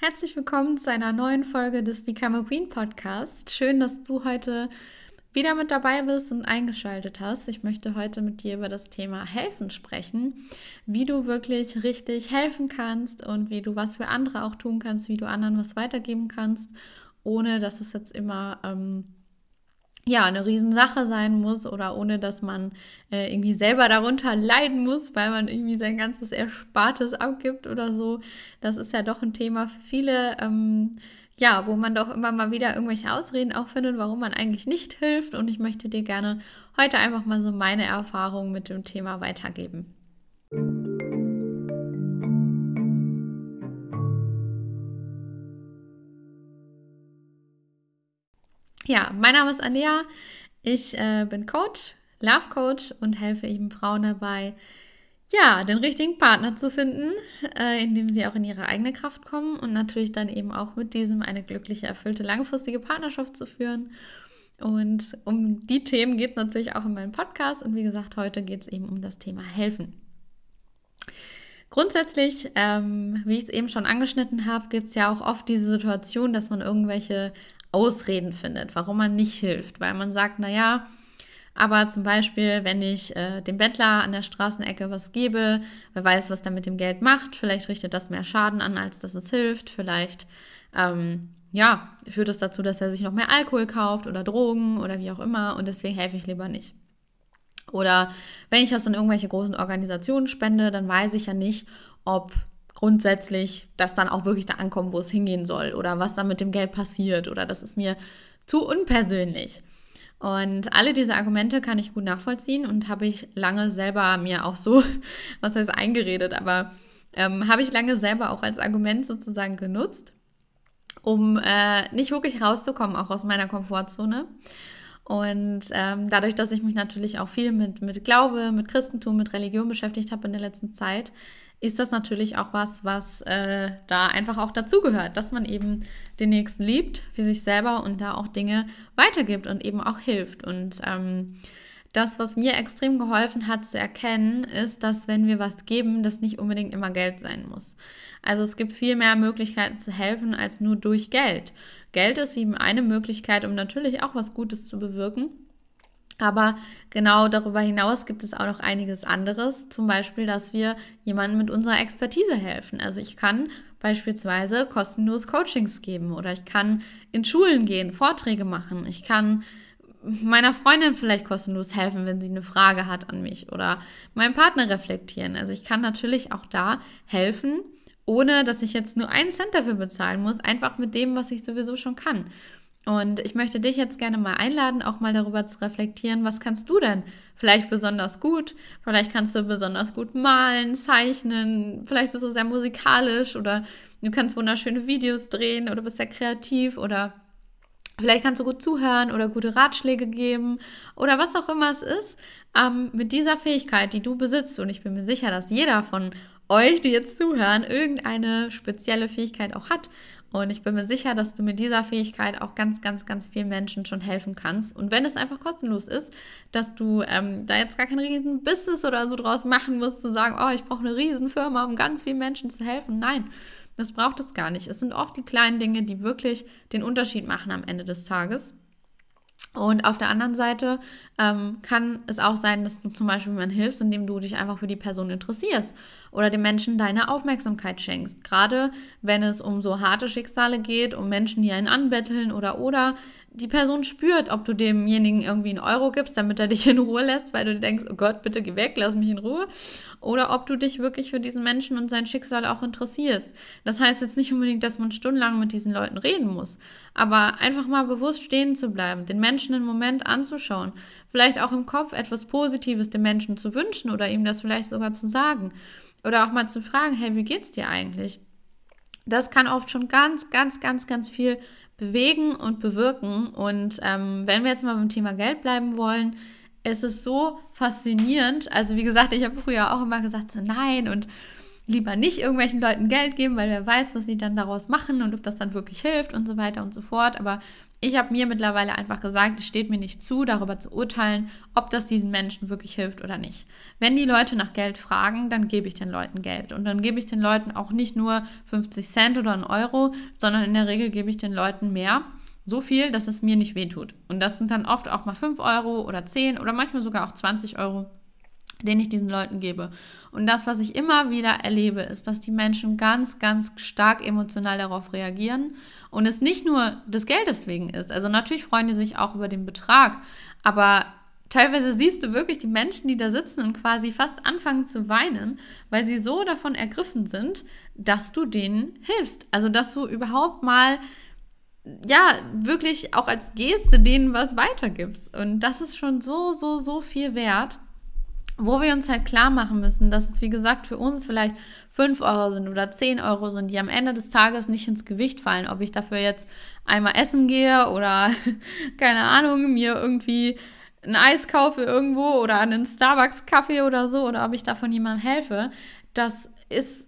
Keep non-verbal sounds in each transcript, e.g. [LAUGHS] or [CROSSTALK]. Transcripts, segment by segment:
Herzlich willkommen zu einer neuen Folge des Become a Queen Podcast. Schön, dass du heute wieder mit dabei bist und eingeschaltet hast. Ich möchte heute mit dir über das Thema Helfen sprechen, wie du wirklich richtig helfen kannst und wie du was für andere auch tun kannst, wie du anderen was weitergeben kannst, ohne dass es jetzt immer ähm, ja, eine Riesensache sein muss oder ohne dass man äh, irgendwie selber darunter leiden muss, weil man irgendwie sein ganzes Erspartes abgibt oder so. Das ist ja doch ein Thema für viele, ähm, ja, wo man doch immer mal wieder irgendwelche Ausreden auch findet, warum man eigentlich nicht hilft. Und ich möchte dir gerne heute einfach mal so meine Erfahrungen mit dem Thema weitergeben. Ja, mein Name ist Alea. Ich äh, bin Coach, Love Coach und helfe eben Frauen dabei, ja, den richtigen Partner zu finden, äh, indem sie auch in ihre eigene Kraft kommen und natürlich dann eben auch mit diesem eine glückliche, erfüllte, langfristige Partnerschaft zu führen. Und um die Themen geht es natürlich auch in meinem Podcast. Und wie gesagt, heute geht es eben um das Thema Helfen. Grundsätzlich, ähm, wie ich es eben schon angeschnitten habe, gibt es ja auch oft diese Situation, dass man irgendwelche Ausreden findet, warum man nicht hilft, weil man sagt, naja, aber zum Beispiel, wenn ich äh, dem Bettler an der Straßenecke was gebe, wer weiß, was er mit dem Geld macht, vielleicht richtet das mehr Schaden an, als dass es hilft, vielleicht ähm, ja, führt es dazu, dass er sich noch mehr Alkohol kauft oder Drogen oder wie auch immer und deswegen helfe ich lieber nicht. Oder wenn ich das in irgendwelche großen Organisationen spende, dann weiß ich ja nicht, ob grundsätzlich das dann auch wirklich da ankommt, wo es hingehen soll oder was dann mit dem Geld passiert oder das ist mir zu unpersönlich. Und alle diese Argumente kann ich gut nachvollziehen und habe ich lange selber mir auch so, [LAUGHS] was heißt eingeredet, aber ähm, habe ich lange selber auch als Argument sozusagen genutzt, um äh, nicht wirklich rauszukommen, auch aus meiner Komfortzone. Und ähm, dadurch, dass ich mich natürlich auch viel mit, mit Glaube, mit Christentum, mit Religion beschäftigt habe in der letzten Zeit, ist das natürlich auch was, was äh, da einfach auch dazugehört, dass man eben den Nächsten liebt, wie sich selber und da auch Dinge weitergibt und eben auch hilft. Und ähm, das, was mir extrem geholfen hat zu erkennen, ist, dass wenn wir was geben, das nicht unbedingt immer Geld sein muss. Also es gibt viel mehr Möglichkeiten zu helfen als nur durch Geld. Geld ist eben eine Möglichkeit, um natürlich auch was Gutes zu bewirken. Aber genau darüber hinaus gibt es auch noch einiges anderes. Zum Beispiel, dass wir jemandem mit unserer Expertise helfen. Also ich kann beispielsweise kostenlos Coachings geben oder ich kann in Schulen gehen, Vorträge machen. Ich kann meiner Freundin vielleicht kostenlos helfen, wenn sie eine Frage hat an mich oder meinem Partner reflektieren. Also ich kann natürlich auch da helfen, ohne dass ich jetzt nur einen Cent dafür bezahlen muss, einfach mit dem, was ich sowieso schon kann. Und ich möchte dich jetzt gerne mal einladen, auch mal darüber zu reflektieren, was kannst du denn vielleicht besonders gut? Vielleicht kannst du besonders gut malen, zeichnen, vielleicht bist du sehr musikalisch oder du kannst wunderschöne Videos drehen oder bist sehr kreativ oder vielleicht kannst du gut zuhören oder gute Ratschläge geben oder was auch immer es ist. Ähm, mit dieser Fähigkeit, die du besitzt, und ich bin mir sicher, dass jeder von euch, die jetzt zuhören, irgendeine spezielle Fähigkeit auch hat und ich bin mir sicher, dass du mit dieser Fähigkeit auch ganz, ganz, ganz vielen Menschen schon helfen kannst. Und wenn es einfach kostenlos ist, dass du ähm, da jetzt gar kein riesen Business oder so draus machen musst, zu sagen, oh, ich brauche eine riesen Firma, um ganz vielen Menschen zu helfen. Nein, das braucht es gar nicht. Es sind oft die kleinen Dinge, die wirklich den Unterschied machen am Ende des Tages. Und auf der anderen Seite ähm, kann es auch sein, dass du zum Beispiel jemandem hilfst, indem du dich einfach für die Person interessierst oder dem Menschen deine Aufmerksamkeit schenkst. Gerade wenn es um so harte Schicksale geht, um Menschen, die einen anbetteln oder oder die Person spürt, ob du demjenigen irgendwie einen Euro gibst, damit er dich in Ruhe lässt, weil du denkst, oh Gott, bitte geh weg, lass mich in Ruhe. Oder ob du dich wirklich für diesen Menschen und sein Schicksal auch interessierst. Das heißt jetzt nicht unbedingt, dass man stundenlang mit diesen Leuten reden muss, aber einfach mal bewusst stehen zu bleiben, den Menschen einen Moment anzuschauen, vielleicht auch im Kopf etwas Positives dem Menschen zu wünschen oder ihm das vielleicht sogar zu sagen. Oder auch mal zu fragen, hey, wie geht's dir eigentlich? Das kann oft schon ganz, ganz, ganz, ganz viel bewegen und bewirken. Und ähm, wenn wir jetzt mal beim Thema Geld bleiben wollen, es ist so faszinierend. Also wie gesagt, ich habe früher auch immer gesagt, so nein und lieber nicht irgendwelchen Leuten Geld geben, weil wer weiß, was sie dann daraus machen und ob das dann wirklich hilft und so weiter und so fort. Aber ich habe mir mittlerweile einfach gesagt, es steht mir nicht zu, darüber zu urteilen, ob das diesen Menschen wirklich hilft oder nicht. Wenn die Leute nach Geld fragen, dann gebe ich den Leuten Geld. Und dann gebe ich den Leuten auch nicht nur 50 Cent oder einen Euro, sondern in der Regel gebe ich den Leuten mehr. So viel, dass es mir nicht wehtut. Und das sind dann oft auch mal 5 Euro oder 10 oder manchmal sogar auch 20 Euro den ich diesen Leuten gebe. Und das, was ich immer wieder erlebe, ist, dass die Menschen ganz, ganz stark emotional darauf reagieren und es nicht nur des Geldes wegen ist. Also natürlich freuen die sich auch über den Betrag, aber teilweise siehst du wirklich die Menschen, die da sitzen und quasi fast anfangen zu weinen, weil sie so davon ergriffen sind, dass du denen hilfst. Also, dass du überhaupt mal ja, wirklich auch als Geste denen was weitergibst. Und das ist schon so, so, so viel wert wo wir uns halt klar machen müssen, dass es, wie gesagt, für uns vielleicht 5 Euro sind oder 10 Euro sind, die am Ende des Tages nicht ins Gewicht fallen. Ob ich dafür jetzt einmal essen gehe oder, [LAUGHS] keine Ahnung, mir irgendwie ein Eis kaufe irgendwo oder einen Starbucks-Kaffee oder so oder ob ich davon jemandem helfe, das ist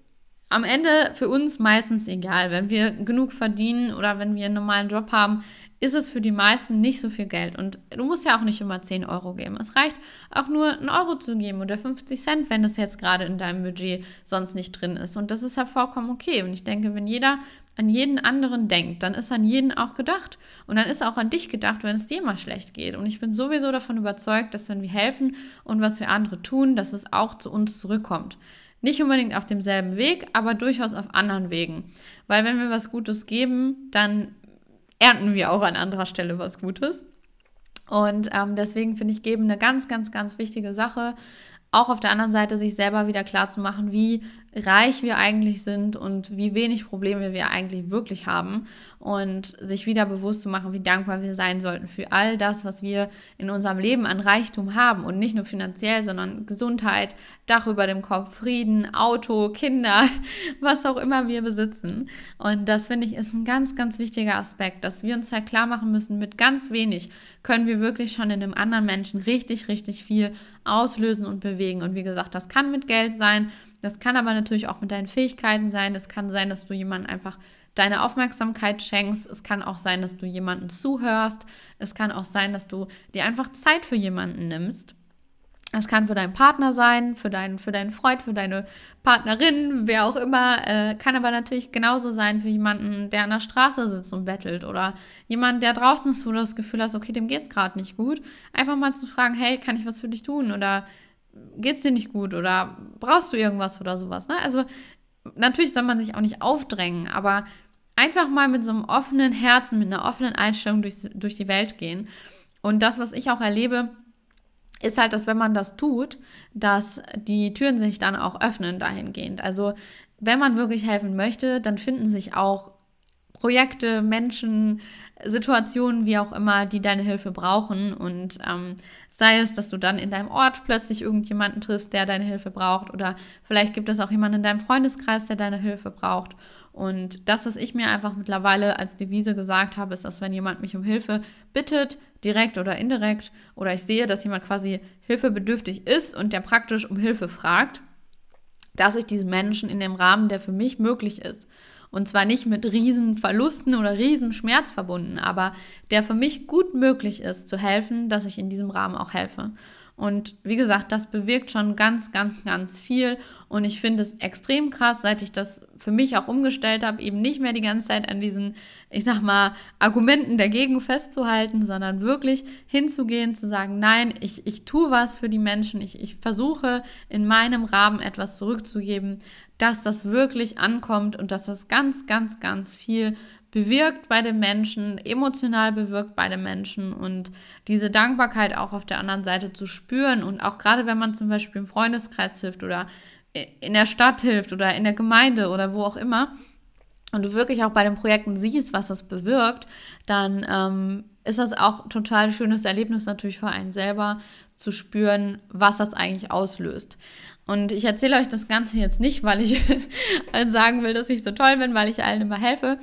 am Ende für uns meistens egal. Wenn wir genug verdienen oder wenn wir einen normalen Job haben, ist es für die meisten nicht so viel Geld. Und du musst ja auch nicht immer 10 Euro geben. Es reicht auch nur einen Euro zu geben oder 50 Cent, wenn das jetzt gerade in deinem Budget sonst nicht drin ist. Und das ist ja vollkommen okay. Und ich denke, wenn jeder an jeden anderen denkt, dann ist an jeden auch gedacht. Und dann ist auch an dich gedacht, wenn es dir mal schlecht geht. Und ich bin sowieso davon überzeugt, dass wenn wir helfen und was wir andere tun, dass es auch zu uns zurückkommt. Nicht unbedingt auf demselben Weg, aber durchaus auf anderen Wegen. Weil wenn wir was Gutes geben, dann ernten wir auch an anderer Stelle was Gutes. Und ähm, deswegen finde ich Geben eine ganz, ganz, ganz wichtige Sache. Auch auf der anderen Seite sich selber wieder klar zu machen, wie reich wir eigentlich sind und wie wenig Probleme wir eigentlich wirklich haben und sich wieder bewusst zu machen, wie dankbar wir sein sollten für all das, was wir in unserem Leben an Reichtum haben und nicht nur finanziell, sondern Gesundheit, Dach über dem Kopf, Frieden, Auto, Kinder, [LAUGHS] was auch immer wir besitzen. Und das finde ich ist ein ganz, ganz wichtiger Aspekt, dass wir uns halt klar machen müssen, mit ganz wenig können wir wirklich schon in einem anderen Menschen richtig, richtig viel auslösen und bewegen. Und wie gesagt, das kann mit Geld sein, das kann aber natürlich auch mit deinen Fähigkeiten sein. Es kann sein, dass du jemandem einfach deine Aufmerksamkeit schenkst. Es kann auch sein, dass du jemanden zuhörst. Es kann auch sein, dass du dir einfach Zeit für jemanden nimmst. Es kann für deinen Partner sein, für deinen, für deinen Freund, für deine Partnerin, wer auch immer. Äh, kann aber natürlich genauso sein für jemanden, der an der Straße sitzt und bettelt oder jemand, der draußen ist, wo du das Gefühl hast, okay, dem geht es gerade nicht gut. Einfach mal zu fragen, hey, kann ich was für dich tun? Oder geht's dir nicht gut oder brauchst du irgendwas oder sowas. Ne? Also natürlich soll man sich auch nicht aufdrängen, aber einfach mal mit so einem offenen Herzen, mit einer offenen Einstellung durch, durch die Welt gehen. Und das, was ich auch erlebe, ist halt, dass wenn man das tut, dass die Türen sich dann auch öffnen dahingehend. Also wenn man wirklich helfen möchte, dann finden sich auch Projekte, Menschen, Situationen, wie auch immer, die deine Hilfe brauchen. Und ähm, sei es, dass du dann in deinem Ort plötzlich irgendjemanden triffst, der deine Hilfe braucht, oder vielleicht gibt es auch jemanden in deinem Freundeskreis, der deine Hilfe braucht. Und das, was ich mir einfach mittlerweile als Devise gesagt habe, ist, dass wenn jemand mich um Hilfe bittet, direkt oder indirekt, oder ich sehe, dass jemand quasi hilfebedürftig ist und der praktisch um Hilfe fragt, dass ich diesen Menschen in dem Rahmen, der für mich möglich ist, und zwar nicht mit riesen Verlusten oder riesen Schmerz verbunden, aber der für mich gut möglich ist zu helfen, dass ich in diesem Rahmen auch helfe. Und wie gesagt, das bewirkt schon ganz, ganz, ganz viel. Und ich finde es extrem krass, seit ich das für mich auch umgestellt habe, eben nicht mehr die ganze Zeit an diesen, ich sag mal, Argumenten dagegen festzuhalten, sondern wirklich hinzugehen, zu sagen, nein, ich, ich tue was für die Menschen, ich, ich versuche in meinem Rahmen etwas zurückzugeben, dass das wirklich ankommt und dass das ganz, ganz, ganz viel bewirkt bei den Menschen, emotional bewirkt bei den Menschen und diese Dankbarkeit auch auf der anderen Seite zu spüren und auch gerade wenn man zum Beispiel im Freundeskreis hilft oder in der Stadt hilft oder in der Gemeinde oder wo auch immer und du wirklich auch bei den Projekten siehst, was das bewirkt, dann ähm, ist das auch total schönes Erlebnis natürlich für einen selber zu spüren, was das eigentlich auslöst. Und ich erzähle euch das Ganze jetzt nicht, weil ich [LAUGHS] sagen will, dass ich so toll bin, weil ich allen immer helfe,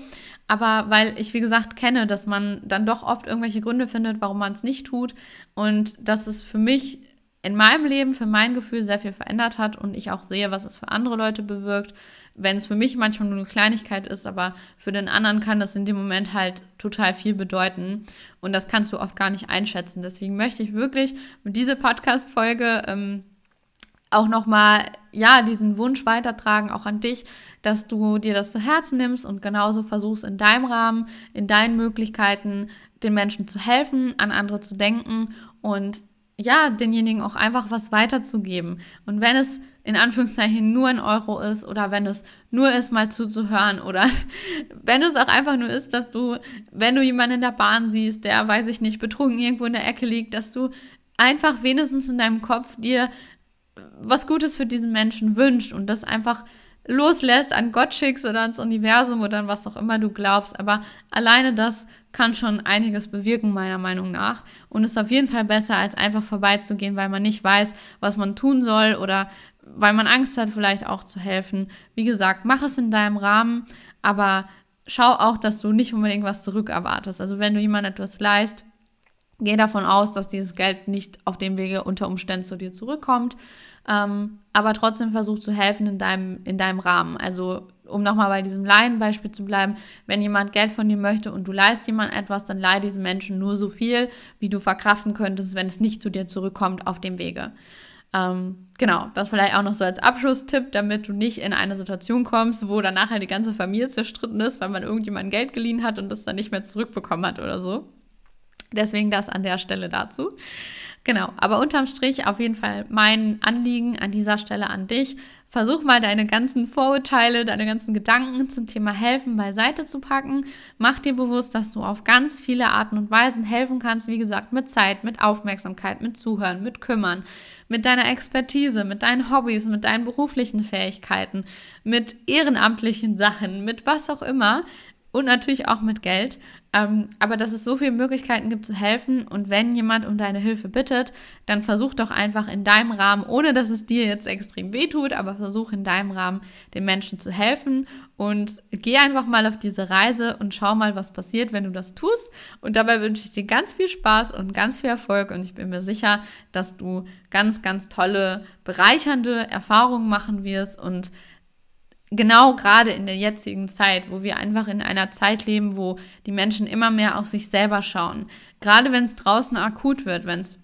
aber weil ich, wie gesagt, kenne, dass man dann doch oft irgendwelche Gründe findet, warum man es nicht tut und dass es für mich in meinem Leben, für mein Gefühl sehr viel verändert hat und ich auch sehe, was es für andere Leute bewirkt, wenn es für mich manchmal nur eine Kleinigkeit ist, aber für den anderen kann das in dem Moment halt total viel bedeuten. Und das kannst du oft gar nicht einschätzen. Deswegen möchte ich wirklich mit dieser Podcast-Folge ähm, auch nochmal, ja, diesen Wunsch weitertragen, auch an dich, dass du dir das zu Herzen nimmst und genauso versuchst, in deinem Rahmen, in deinen Möglichkeiten, den Menschen zu helfen, an andere zu denken und ja, denjenigen auch einfach was weiterzugeben. Und wenn es in Anführungszeichen nur ein Euro ist oder wenn es nur ist, mal zuzuhören oder [LAUGHS] wenn es auch einfach nur ist, dass du, wenn du jemanden in der Bahn siehst, der, weiß ich nicht, betrunken irgendwo in der Ecke liegt, dass du einfach wenigstens in deinem Kopf dir was Gutes für diesen Menschen wünscht und das einfach loslässt, an Gott schickst oder ans Universum oder an was auch immer du glaubst. Aber alleine das kann schon einiges bewirken, meiner Meinung nach. Und ist auf jeden Fall besser, als einfach vorbeizugehen, weil man nicht weiß, was man tun soll oder weil man Angst hat, vielleicht auch zu helfen. Wie gesagt, mach es in deinem Rahmen, aber schau auch, dass du nicht unbedingt was zurückerwartest. Also wenn du jemandem etwas leist, geh davon aus, dass dieses Geld nicht auf dem Wege unter Umständen zu dir zurückkommt, ähm, aber trotzdem versuch zu helfen in deinem, in deinem Rahmen. Also um nochmal bei diesem Laienbeispiel zu bleiben, wenn jemand Geld von dir möchte und du leist jemand etwas, dann leih diesem Menschen nur so viel, wie du verkraften könntest, wenn es nicht zu dir zurückkommt auf dem Wege. Ähm, genau, das vielleicht auch noch so als Abschlusstipp, damit du nicht in eine Situation kommst, wo dann nachher die ganze Familie zerstritten ist, weil man irgendjemand Geld geliehen hat und das dann nicht mehr zurückbekommen hat oder so. Deswegen das an der Stelle dazu. Genau, aber unterm Strich auf jeden Fall mein Anliegen an dieser Stelle an dich. Versuch mal deine ganzen Vorurteile, deine ganzen Gedanken zum Thema Helfen beiseite zu packen. Mach dir bewusst, dass du auf ganz viele Arten und Weisen helfen kannst. Wie gesagt, mit Zeit, mit Aufmerksamkeit, mit Zuhören, mit Kümmern, mit deiner Expertise, mit deinen Hobbys, mit deinen beruflichen Fähigkeiten, mit ehrenamtlichen Sachen, mit was auch immer und natürlich auch mit Geld. Ähm, aber dass es so viele Möglichkeiten gibt zu helfen und wenn jemand um deine Hilfe bittet, dann versuch doch einfach in deinem Rahmen, ohne dass es dir jetzt extrem wehtut, aber versuch in deinem Rahmen den Menschen zu helfen und geh einfach mal auf diese Reise und schau mal, was passiert, wenn du das tust. Und dabei wünsche ich dir ganz viel Spaß und ganz viel Erfolg und ich bin mir sicher, dass du ganz, ganz tolle, bereichernde Erfahrungen machen wirst und genau gerade in der jetzigen Zeit, wo wir einfach in einer Zeit leben, wo die Menschen immer mehr auf sich selber schauen. Gerade wenn es draußen akut wird, wenn es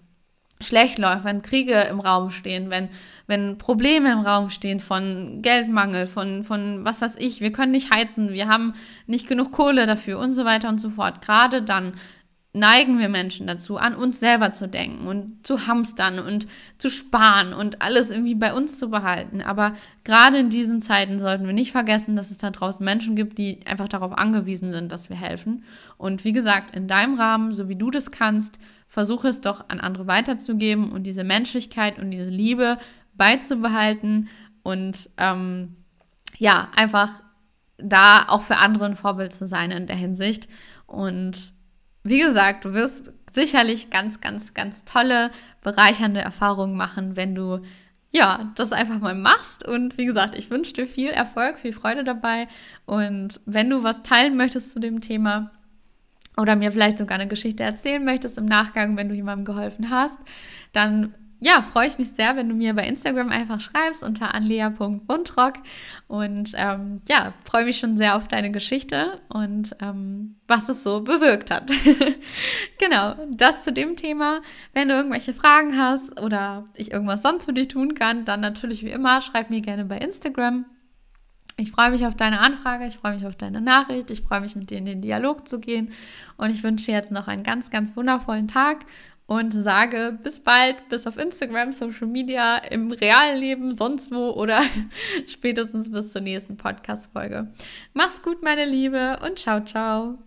schlecht läuft, wenn Kriege im Raum stehen, wenn, wenn Probleme im Raum stehen von Geldmangel, von, von was weiß ich, wir können nicht heizen, wir haben nicht genug Kohle dafür und so weiter und so fort. Gerade dann neigen wir Menschen dazu, an uns selber zu denken und zu hamstern und zu sparen und alles irgendwie bei uns zu behalten. Aber gerade in diesen Zeiten sollten wir nicht vergessen, dass es da draußen Menschen gibt, die einfach darauf angewiesen sind, dass wir helfen. Und wie gesagt, in deinem Rahmen, so wie du das kannst, versuche es doch an andere weiterzugeben und diese Menschlichkeit und diese Liebe beizubehalten und ähm, ja, einfach da auch für andere ein Vorbild zu sein in der Hinsicht. Und wie gesagt, du wirst sicherlich ganz, ganz, ganz tolle, bereichernde Erfahrungen machen, wenn du ja, das einfach mal machst. Und wie gesagt, ich wünsche dir viel Erfolg, viel Freude dabei. Und wenn du was teilen möchtest zu dem Thema oder mir vielleicht sogar eine Geschichte erzählen möchtest im Nachgang, wenn du jemandem geholfen hast, dann ja, freue ich mich sehr, wenn du mir bei Instagram einfach schreibst unter anlea.buntrock und ähm, ja, freue mich schon sehr auf deine Geschichte und ähm, was es so bewirkt hat. [LAUGHS] genau, das zu dem Thema. Wenn du irgendwelche Fragen hast oder ich irgendwas sonst für dich tun kann, dann natürlich wie immer, schreib mir gerne bei Instagram. Ich freue mich auf deine Anfrage, ich freue mich auf deine Nachricht, ich freue mich mit dir in den Dialog zu gehen und ich wünsche dir jetzt noch einen ganz, ganz wundervollen Tag und sage bis bald, bis auf Instagram, Social Media, im realen Leben, sonst wo oder [LAUGHS] spätestens bis zur nächsten Podcast-Folge. Mach's gut, meine Liebe, und ciao, ciao.